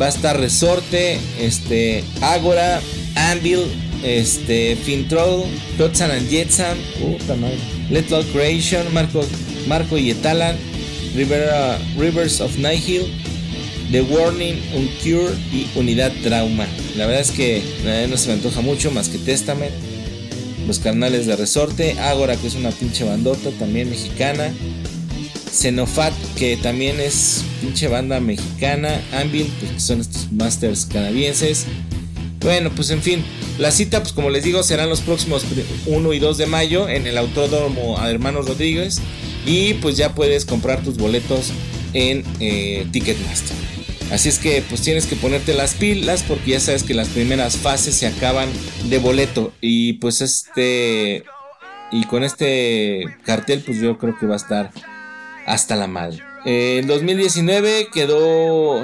va a estar Resorte, este, Agora, Anvil, este, Fintroll, Totsan and Jetsam, puta madre, Little Creation, Marco, Marco y Etalan, Rivers of Nihil, The Warning, Uncure y Unidad Trauma. La verdad es que eh, no se me antoja mucho más que Testament. Los carnales de Resorte, Agora que es una pinche bandota también mexicana. Xenofat, que también es pinche banda mexicana. Anvil, pues que son estos masters canadienses. Bueno, pues en fin, la cita, pues como les digo, serán los próximos 1 y 2 de mayo en el Autódromo Hermanos Rodríguez. Y pues ya puedes comprar tus boletos en eh, Ticketmaster. Así es que pues tienes que ponerte las pilas porque ya sabes que las primeras fases se acaban de boleto. Y pues este... Y con este cartel pues yo creo que va a estar hasta la madre. En 2019 quedó...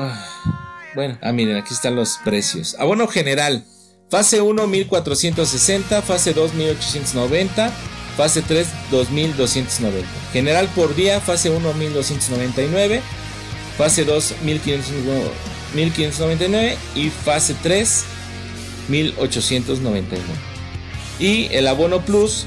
Bueno, ah, miren, aquí están los precios. Abono general. Fase 1 1460, fase 2 1890, fase 3 2290. General por día, fase 1 1299, fase 2 1599 y fase 3 1899. Y el abono plus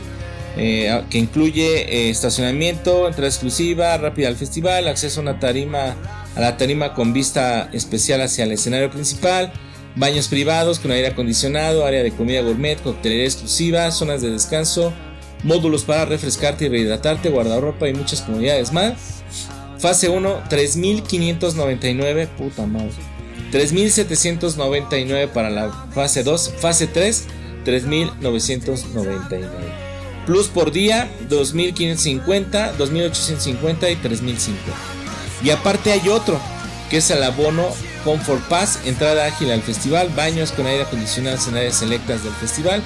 eh, que incluye eh, estacionamiento, entrada exclusiva, rápida al festival, acceso a una tarima, a la tarima con vista especial hacia el escenario principal, baños privados con aire acondicionado, área de comida gourmet, coctelería exclusiva, zonas de descanso, módulos para refrescarte y rehidratarte, guardarropa y muchas comunidades más. Fase 1, 3.599, puta madre. 3.799 para la fase 2. Fase 3, 3.999. Plus por día, 2.550, 2.850 y 3.050. Y aparte hay otro, que es el abono Comfort Pass, entrada ágil al festival, baños con aire acondicionado en áreas selectas del festival,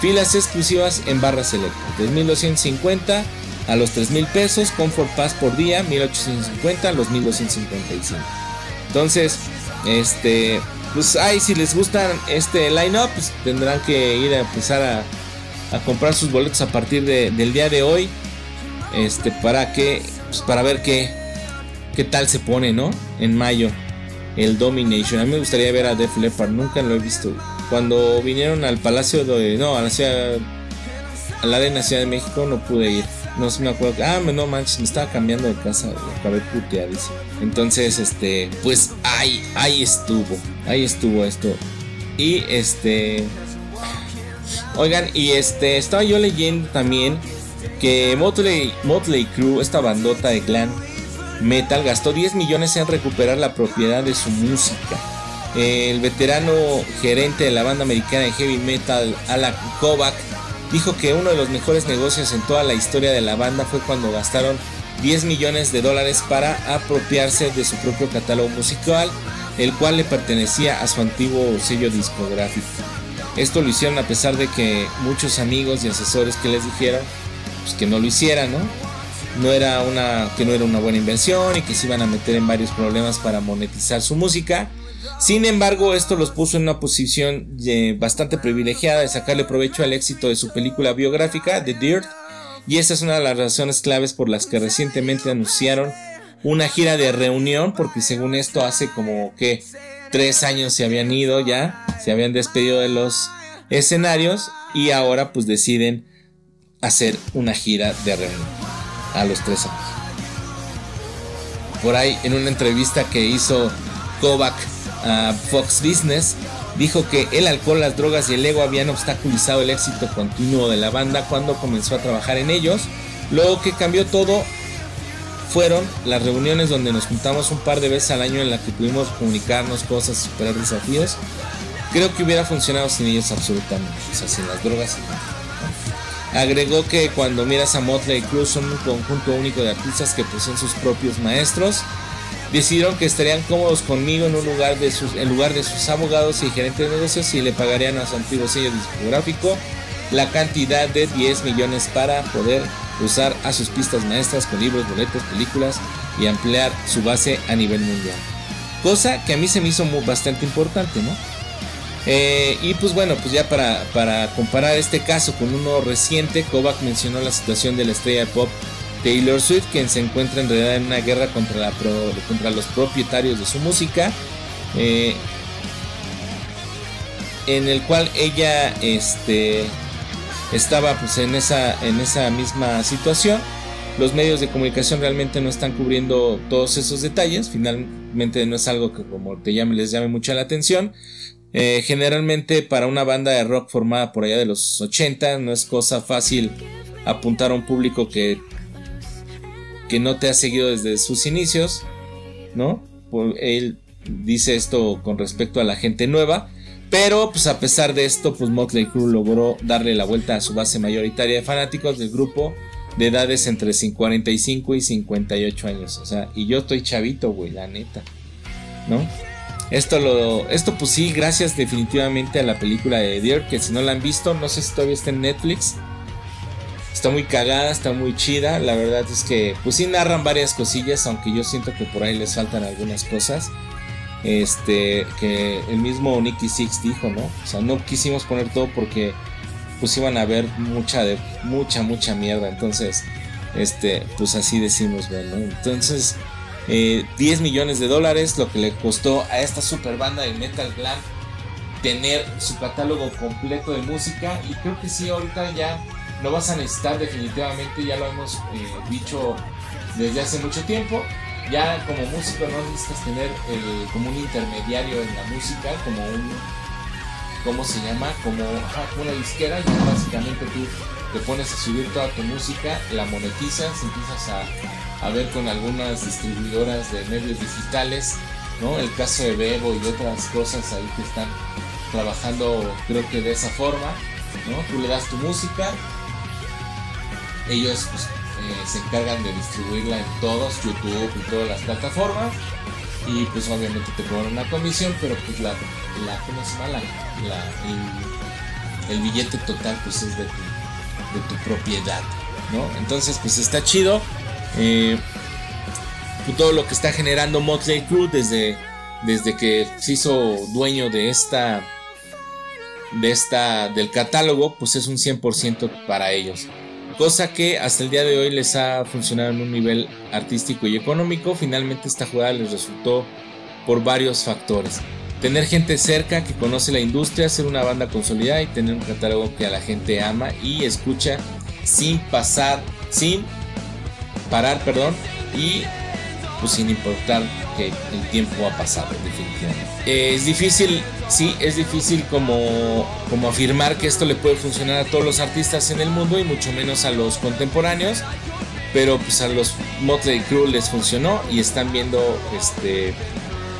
filas exclusivas en barras selectas, 2.250 a los 3.000 pesos, Comfort Pass por día, 1.850 a los 1.255. Entonces, este, pues ahí si les gusta este line-up, pues tendrán que ir a empezar a a comprar sus boletos a partir del día de hoy. Este, para que, pues, para ver qué, qué tal se pone, ¿no? En mayo, el Domination. A mí me gustaría ver a Def Leppard, nunca lo he visto. Cuando vinieron al Palacio de, no, a la ciudad, a la Arena Ciudad de México, no pude ir. No sé, me acuerdo. Ah, no manches, me estaba cambiando de casa, acabé puteadísimo. Entonces, este, pues ahí, ahí estuvo, ahí estuvo esto. Y este, Oigan, y este, estaba yo leyendo también que Motley, Motley Crue, esta bandota de glam metal, gastó 10 millones en recuperar la propiedad de su música. El veterano gerente de la banda americana de heavy metal, Alan Kovac, dijo que uno de los mejores negocios en toda la historia de la banda fue cuando gastaron 10 millones de dólares para apropiarse de su propio catálogo musical, el cual le pertenecía a su antiguo sello discográfico. Esto lo hicieron a pesar de que muchos amigos y asesores que les dijeron pues, que no lo hicieran, ¿no? No era una, que no era una buena inversión y que se iban a meter en varios problemas para monetizar su música. Sin embargo, esto los puso en una posición eh, bastante privilegiada de sacarle provecho al éxito de su película biográfica, The Dirt, y esa es una de las razones claves por las que recientemente anunciaron una gira de reunión, porque según esto hace como que tres años se habían ido ya, se habían despedido de los escenarios y ahora pues deciden hacer una gira de reunión a los tres años. Por ahí en una entrevista que hizo Kovac a Fox Business dijo que el alcohol, las drogas y el ego habían obstaculizado el éxito continuo de la banda cuando comenzó a trabajar en ellos. Lo que cambió todo fueron las reuniones donde nos juntamos un par de veces al año en la que pudimos comunicarnos cosas, superar desafíos. Creo que hubiera funcionado sin ellos absolutamente, o sea, sin las drogas. Agregó que cuando miras a Motley Crue son un conjunto único de artistas que poseen sus propios maestros decidieron que estarían cómodos conmigo en un lugar de sus, en lugar de sus abogados y gerentes de negocios y le pagarían a su antiguo sello discográfico la cantidad de 10 millones para poder usar a sus pistas maestras con libros, boletos, películas y ampliar su base a nivel mundial. Cosa que a mí se me hizo bastante importante, ¿no? Eh, y pues bueno, pues ya para, para comparar este caso con uno reciente, Kovac mencionó la situación de la estrella de pop Taylor Swift, quien se encuentra en realidad en una guerra contra, la contra los propietarios de su música, eh, en el cual ella este, estaba pues, en, esa, en esa misma situación. Los medios de comunicación realmente no están cubriendo todos esos detalles, finalmente no es algo que como te llame les llame mucha la atención. Eh, generalmente para una banda de rock formada por allá de los 80 no es cosa fácil apuntar a un público que que no te ha seguido desde sus inicios, ¿no? Él dice esto con respecto a la gente nueva, pero pues a pesar de esto, pues Motley Crue logró darle la vuelta a su base mayoritaria de fanáticos del grupo de edades entre 45 y 58 años, o sea, y yo estoy chavito, güey, la neta, ¿no? Esto lo esto pues sí, gracias definitivamente a la película de Deer, que si no la han visto, no sé si todavía está en Netflix, Está muy cagada, está muy chida. La verdad es que, pues sí narran varias cosillas, aunque yo siento que por ahí les faltan algunas cosas. Este, que el mismo Nicky Six dijo, ¿no? O sea, no quisimos poner todo porque, pues iban a ver mucha, de, mucha, mucha mierda. Entonces, este, pues así decimos, ¿no? Entonces, 10 eh, millones de dólares, lo que le costó a esta super banda de Metal Glam tener su catálogo completo de música. Y creo que sí, ahorita ya no vas a necesitar definitivamente, ya lo hemos eh, dicho desde hace mucho tiempo. Ya como músico no necesitas tener como un intermediario en la música, como un, ¿cómo se llama? Como, una disquera, ya básicamente tú te pones a subir toda tu música, la monetizas, empiezas a, a ver con algunas distribuidoras de medios digitales, ¿no? El caso de Bebo y otras cosas ahí que están trabajando creo que de esa forma, ¿no? Tú le das tu música, ellos pues, eh, se encargan de distribuirla en todos, YouTube y todas las plataformas. Y pues obviamente te cobran una comisión, pero pues la, la ¿cómo se llama? el, billete total pues es de tu, de tu propiedad, ¿no? Entonces pues está chido. Eh, todo lo que está generando Motley Crue desde, desde que se hizo dueño de esta de esta del catálogo pues es un 100% para ellos cosa que hasta el día de hoy les ha funcionado en un nivel artístico y económico. Finalmente esta jugada les resultó por varios factores. Tener gente cerca que conoce la industria, ser una banda consolidada y tener un catálogo que a la gente ama y escucha sin pasar, sin parar, perdón, y pues sin importar que el tiempo ha pasado definitivamente. Eh, es difícil, sí, es difícil como, como afirmar que esto le puede funcionar a todos los artistas en el mundo y mucho menos a los contemporáneos, pero pues a los Motley Crue les funcionó y están viendo este,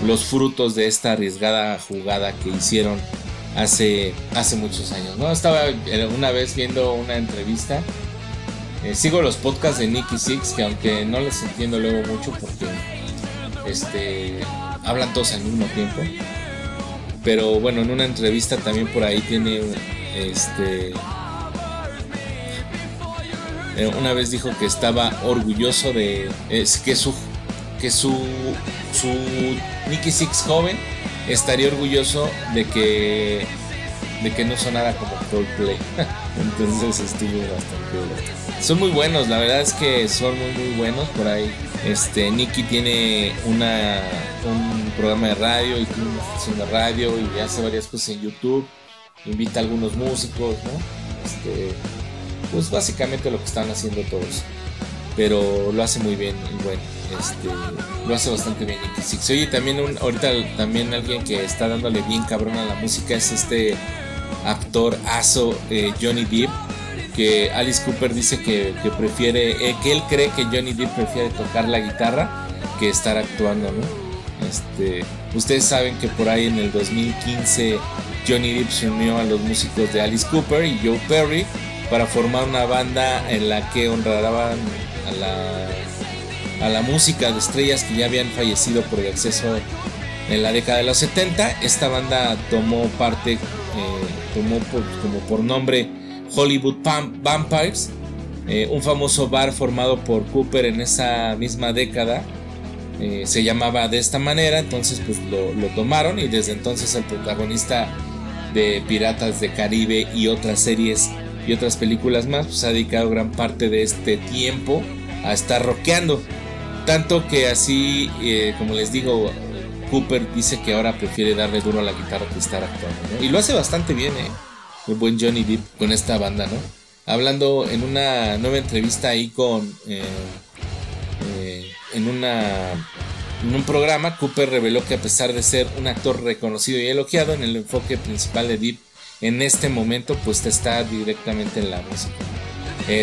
los frutos de esta arriesgada jugada que hicieron hace, hace muchos años. ¿no? Estaba una vez viendo una entrevista eh, sigo los podcasts de Nicky Six, que aunque no les entiendo luego mucho porque este, hablan todos al mismo tiempo. Pero bueno, en una entrevista también por ahí tiene este eh, una vez dijo que estaba orgulloso de que su que su su Nicky Six joven estaría orgulloso de que de que no sonara como Coldplay. Entonces estuvo bastante, Son muy buenos, la verdad es que son muy muy buenos por ahí. Este Nicky tiene una un programa de radio y tiene una estación de radio y hace varias cosas en YouTube. Invita a algunos músicos, ¿no? Este, pues básicamente lo que están haciendo todos. pero lo hace muy bien y bueno, este, lo hace bastante bien Se oye también un, ahorita también alguien que está dándole bien cabrón a la música es este actor aso eh, Johnny Depp que Alice Cooper dice que, prefiere, eh, que él cree que Johnny Depp prefiere tocar la guitarra que estar actuando, ¿no? Este, ustedes saben que por ahí en el 2015 Johnny Depp se unió a los músicos de Alice Cooper y Joe Perry para formar una banda en la que honraban a la, a la música de estrellas que ya habían fallecido por el acceso en la década de los 70. Esta banda tomó parte, eh, tomó como por nombre Hollywood Vampires, eh, un famoso bar formado por Cooper en esa misma década. Eh, se llamaba de esta manera, entonces pues lo, tomaron y desde entonces el protagonista de Piratas de Caribe y otras series y otras películas más pues ha dedicado gran parte de este tiempo a estar rockeando. Tanto que así, eh, como les digo, Cooper dice que ahora prefiere darle duro a la guitarra que estar actuando. Y lo hace bastante bien, ¿eh? el buen Johnny Depp con esta banda, ¿no? Hablando en una nueva entrevista ahí con... Eh, eh, en una... En un programa, Cooper reveló que a pesar de ser un actor reconocido y elogiado, en el enfoque principal de Deep en este momento pues está directamente en la música.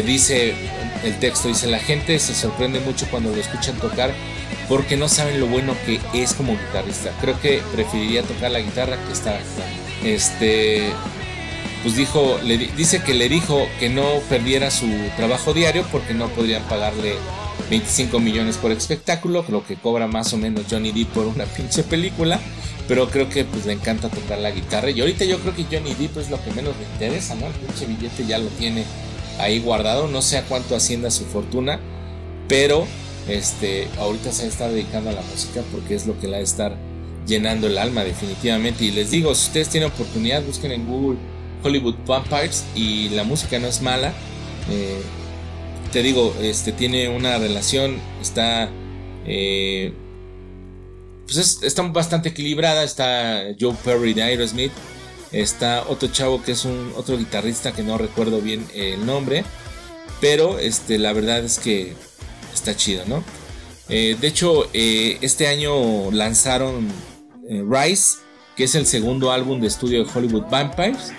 Dice el texto, dice, la gente se sorprende mucho cuando lo escuchan tocar porque no saben lo bueno que es como guitarrista. Creo que preferiría tocar la guitarra que estar. Este, pues dijo, le, dice que le dijo que no perdiera su trabajo diario porque no podrían pagarle 25 millones por espectáculo, lo que cobra más o menos Johnny Depp por una pinche película, pero creo que pues le encanta tocar la guitarra y ahorita yo creo que Johnny Depp es lo que menos le interesa, ¿no? El pinche billete ya lo tiene ahí guardado, no sé a cuánto ascienda su fortuna, pero este ahorita se está dedicando a la música porque es lo que le va a estar llenando el alma definitivamente y les digo, si ustedes tienen oportunidad, busquen en Google Hollywood Vampires y la música no es mala. Eh, te digo, este tiene una relación, está eh, pues está bastante equilibrada. Está Joe Perry de Aerosmith, está otro chavo que es un otro guitarrista que no recuerdo bien el nombre, pero este la verdad es que está chido, ¿no? Eh, de hecho, este año lanzaron Rise, que es el segundo álbum de estudio de Hollywood Vampires.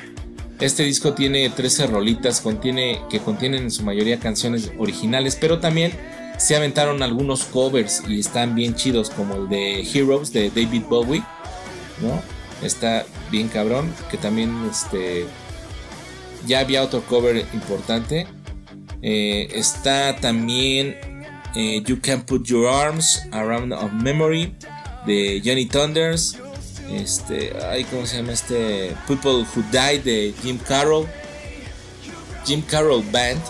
Este disco tiene 13 rolitas contiene, que contienen en su mayoría canciones originales, pero también se aventaron algunos covers y están bien chidos, como el de Heroes de David Bowie, ¿no? Está bien cabrón, que también este, ya había otro cover importante. Eh, está también eh, You Can Put Your Arms Around of Memory de Johnny Thunders. Este, ay, ¿cómo se llama este? People Who Died de Jim Carroll. Jim Carroll Band.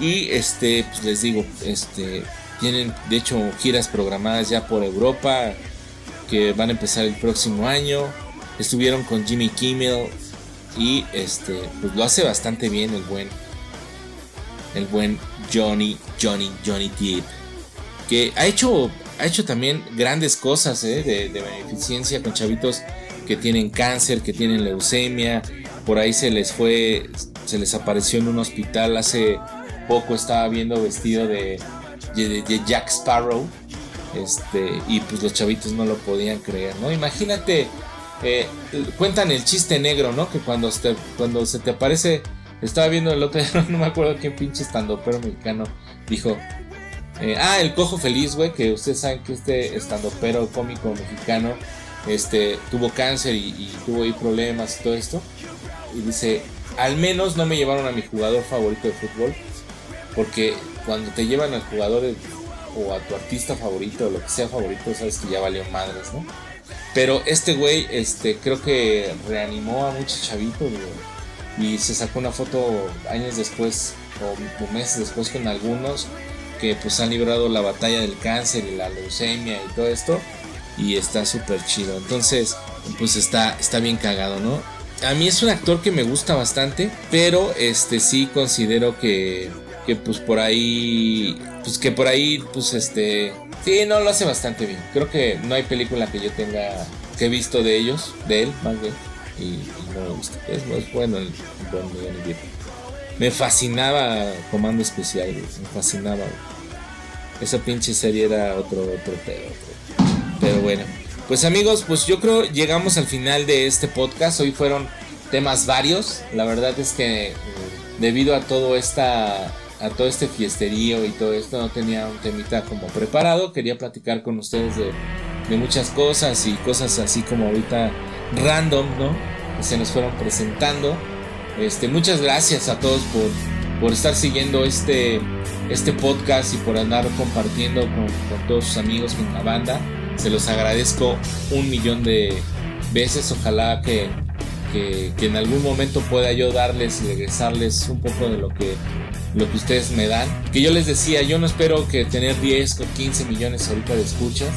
Y este, pues les digo, este, tienen de hecho giras programadas ya por Europa que van a empezar el próximo año. Estuvieron con Jimmy Kimmel y este, pues lo hace bastante bien el buen, el buen Johnny, Johnny, Johnny Depp. Que ha hecho ha hecho también grandes cosas ¿eh? de, beneficencia con chavitos que tienen cáncer, que tienen leucemia. Por ahí se les fue, se les apareció en un hospital hace poco, estaba viendo vestido de, de, Jack Sparrow. Este, y pues los chavitos no lo podían creer, ¿no? Imagínate, eh, cuentan el chiste negro, ¿no? Que cuando, cuando se te aparece, estaba viendo el otro no me acuerdo qué pinche estando, pero mexicano dijo, eh, ah, el cojo feliz, güey, que ustedes saben que este estando pero cómico mexicano este, tuvo cáncer y, tuvo ahí problemas y todo esto. Y dice, al menos no me llevaron a mi jugador favorito de fútbol. Porque cuando te llevan al jugador o a tu artista favorito o lo que sea favorito, sabes que ya valió madres, ¿no? Pero este güey, este, creo que reanimó a muchos chavitos, Y se sacó una foto años después o meses después con algunos que pues han librado la batalla del cáncer y la leucemia y todo esto y está súper chido. Entonces, pues está, está bien cagado, ¿no? A mí es un actor que me gusta bastante, pero este sí considero que, que pues por ahí, pues que por ahí, pues este, sí, no lo hace bastante bien. Creo que no hay película que yo tenga, que he visto de ellos, de él, más bien, y, no gusta. Es, bueno el, buen me fascinaba Comando Especial, me fascinaba. Esa pinche serie era otro, otro pedo. Pero bueno, pues amigos, pues yo creo llegamos al final de este podcast. Hoy fueron temas varios. La verdad es que eh, debido a todo esta a todo este fiesterío y todo esto no tenía un temita como preparado. Quería platicar con ustedes de, de muchas cosas y cosas así como ahorita random, ¿no? Se nos fueron presentando. Este, muchas gracias a todos por, por estar siguiendo este, este podcast y por andar compartiendo con, todos sus amigos, con la banda. Se los agradezco un millón de veces. Ojalá que, que, en algún momento pueda yo darles y regresarles un poco de lo que, lo que ustedes me dan. Que yo les decía, yo no espero que tener 10 o 15 millones ahorita de escuchas.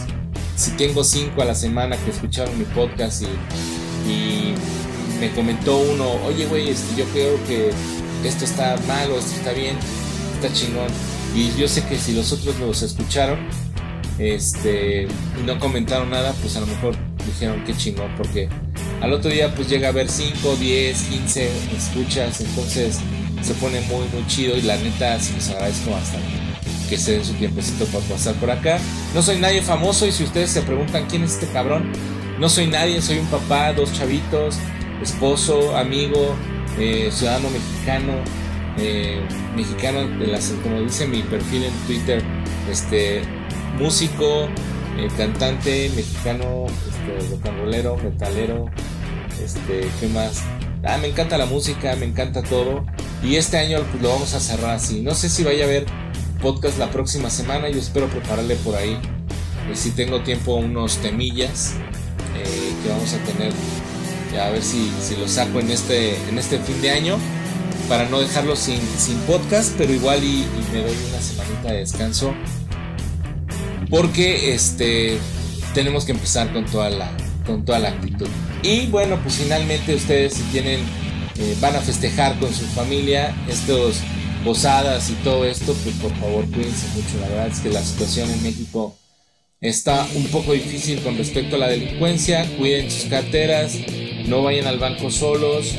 Si tengo 5 a la semana que escucharon mi podcast y me comentó uno, oye, güey, este, yo creo que esto está mal o esto está bien, está chingón. Y yo sé que si los otros los escucharon este, y no comentaron nada, pues a lo mejor dijeron qué chingón, porque al otro día pues llega a ver 5, 10, 15 escuchas, entonces se pone muy, muy chido y la neta sí les agradezco bastante que se den su tiempecito para pasar por acá. No soy nadie famoso y si ustedes se preguntan quién es este cabrón, no soy nadie, soy un papá, dos chavitos, esposo, amigo, eh, ciudadano mexicano, eh, mexicano, de las, como dice mi perfil en Twitter, este, músico, eh, cantante mexicano, este, metalero, este, ¿qué más? Ah, me encanta la música, me encanta todo. Y este año pues, lo vamos a cerrar así. No sé si vaya a haber podcast la próxima semana. Yo espero prepararle por ahí. si tengo tiempo unos temillas que vamos a tener a ver si, si lo saco en este, en este fin de año para no dejarlo sin, sin podcast, pero igual y, me doy una semanita de descanso porque este tenemos que empezar con toda la con toda la actitud. Y bueno, pues finalmente ustedes si tienen eh, van a festejar con su familia estos posadas y todo esto, pues por favor cuídense mucho. La verdad es que la situación en México está un poco difícil con respecto a la delincuencia. Cuiden sus carteras, no vayan al banco solos,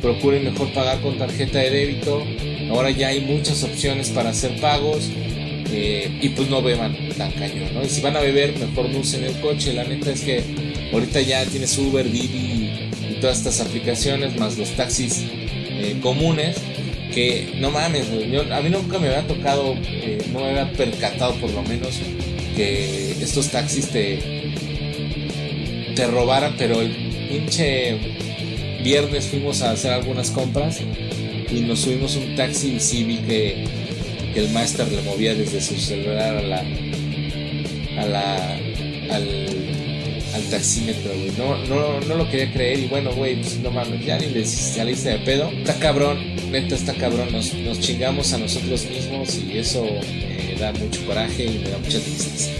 procuren mejor pagar con tarjeta de débito. Ahora ya hay muchas opciones para hacer pagos. Eh, y pues no beban tan cañón. Y si van a beber, mejor no usen el coche. La neta es que ahorita ya tienes Uber, Didi y todas estas aplicaciones, más los taxis eh, comunes, que no mames, a mí nunca me había tocado, eh, no me había percatado por lo menos que estos taxis te, te robaran, pero el pinche viernes fuimos a hacer algunas compras y nos subimos un taxi y sí vi que, el máster le movía desde su celular a la a la al, al taxímetro, güey. No, no, no lo quería creer y bueno, güey, pues no mames, ya ni le saliste de pedo. Está cabrón, neta está cabrón, nos, nos chingamos a nosotros mismos y eso da mucho coraje y me da mucha tristeza.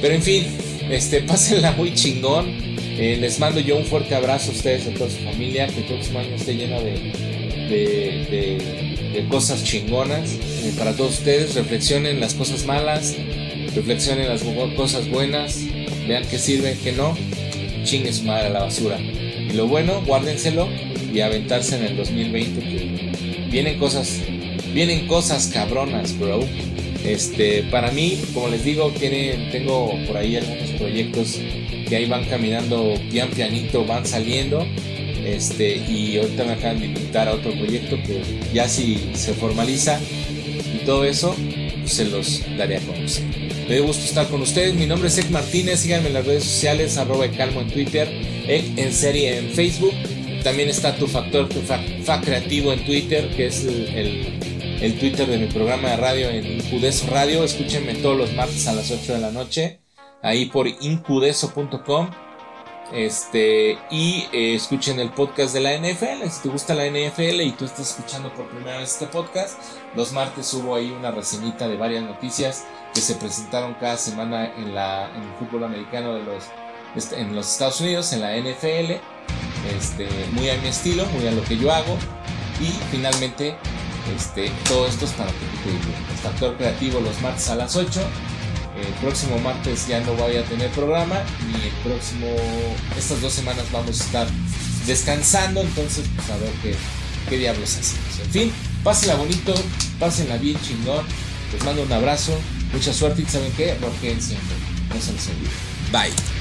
Pero en fin, este, pásenla muy chingón. Eh, les mando yo un fuerte abrazo a ustedes, a toda su familia, que el próximo año esté lleno de, de, cosas chingonas. Eh, para todos ustedes, reflexionen las cosas malas, reflexionen las cosas buenas, vean qué sirve, qué no, chingue su madre a la basura. Y lo bueno, guárdenselo y aventarse en el 2020, que vienen cosas, vienen cosas cabronas, bro. Este, para mí, como les digo, tienen, tengo por ahí algunos proyectos que ahí van caminando pian pianito, van saliendo. Este, y ahorita me acaban de invitar a otro proyecto que ya si se formaliza y todo eso, pues se los daré a conocer. Me dio gusto estar con ustedes. Mi nombre es Ek Martínez. Síganme en las redes sociales, arroba calmo en Twitter, Ek en serie en Facebook. También está tu factor, fa, creativo en Twitter, que es el, Twitter de mi programa de radio en Judeso Radio. Escúchenme todos los martes a las 8 de la noche ahí por incudeso.com. Este, y eh, escuchen el podcast de la NFL. Si te gusta la NFL y tú estás escuchando por primera vez este podcast, los martes hubo ahí una reseñita de varias noticias que se presentaron cada semana en, la, en el fútbol americano de los, este, en los Estados Unidos, en la NFL. Este, muy a mi estilo, muy a lo que yo hago. Y finalmente, este, todo esto es para que te El factor creativo los martes a las 8 el próximo martes ya no voy a tener programa y el próximo, estas dos semanas vamos a estar descansando, entonces pues a ver qué, qué diablos hacemos. En fin, Pásenla bonito, pásenla bien chingón. Les mando un abrazo, mucha suerte y ¿saben qué? Roquen siempre. No se les olvide. Bye.